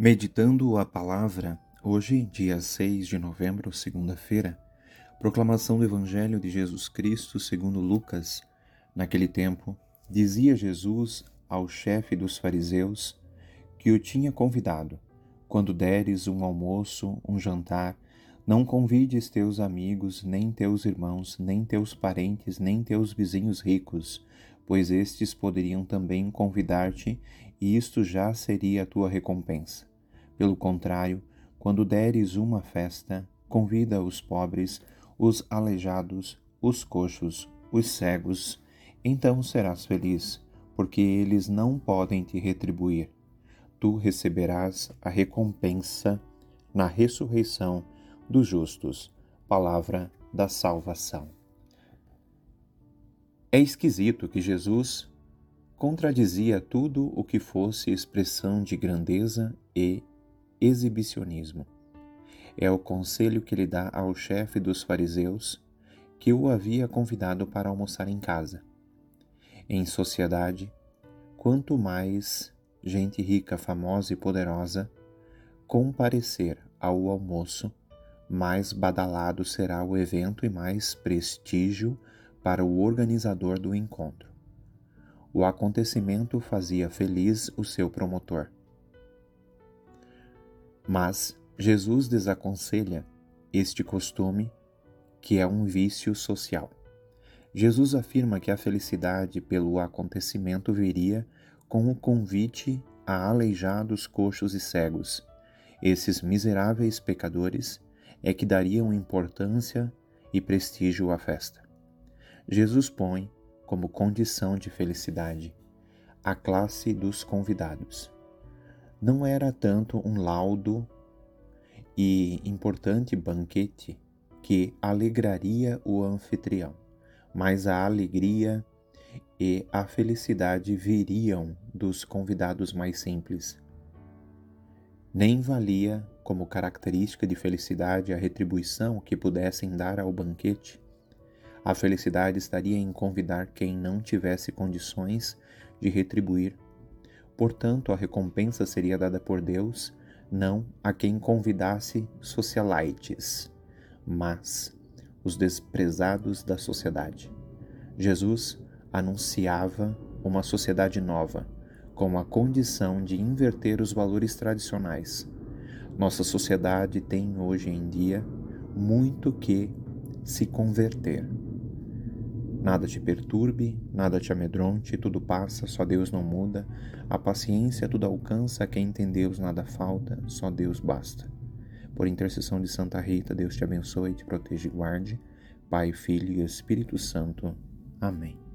Meditando a palavra, hoje, dia 6 de novembro, segunda-feira, proclamação do Evangelho de Jesus Cristo segundo Lucas. Naquele tempo, dizia Jesus ao chefe dos fariseus que o tinha convidado: Quando deres um almoço, um jantar, não convides teus amigos, nem teus irmãos, nem teus parentes, nem teus vizinhos ricos, pois estes poderiam também convidar-te, e isto já seria a tua recompensa. Pelo contrário, quando deres uma festa, convida os pobres, os aleijados, os coxos, os cegos, então serás feliz, porque eles não podem te retribuir. Tu receberás a recompensa na ressurreição dos justos. Palavra da salvação. É esquisito que Jesus contradizia tudo o que fosse expressão de grandeza e exibicionismo. É o conselho que ele dá ao chefe dos fariseus, que o havia convidado para almoçar em casa. Em sociedade, quanto mais gente rica, famosa e poderosa comparecer ao almoço, mais badalado será o evento e mais prestígio para o organizador do encontro. O acontecimento fazia feliz o seu promotor. Mas Jesus desaconselha este costume, que é um vício social. Jesus afirma que a felicidade pelo acontecimento viria com o convite a aleijados, coxos e cegos. Esses miseráveis pecadores é que dariam importância e prestígio à festa. Jesus põe como condição de felicidade a classe dos convidados não era tanto um laudo e importante banquete que alegraria o anfitrião, mas a alegria e a felicidade viriam dos convidados mais simples. Nem valia como característica de felicidade a retribuição que pudessem dar ao banquete. A felicidade estaria em convidar quem não tivesse condições de retribuir Portanto, a recompensa seria dada por Deus, não a quem convidasse socialites, mas os desprezados da sociedade. Jesus anunciava uma sociedade nova, com a condição de inverter os valores tradicionais. Nossa sociedade tem hoje em dia muito que se converter. Nada te perturbe, nada te amedronte, tudo passa, só Deus não muda. A paciência tudo alcança, quem tem Deus nada falta, só Deus basta. Por intercessão de Santa Rita, Deus te abençoe, te proteja e guarde. Pai, Filho e Espírito Santo. Amém.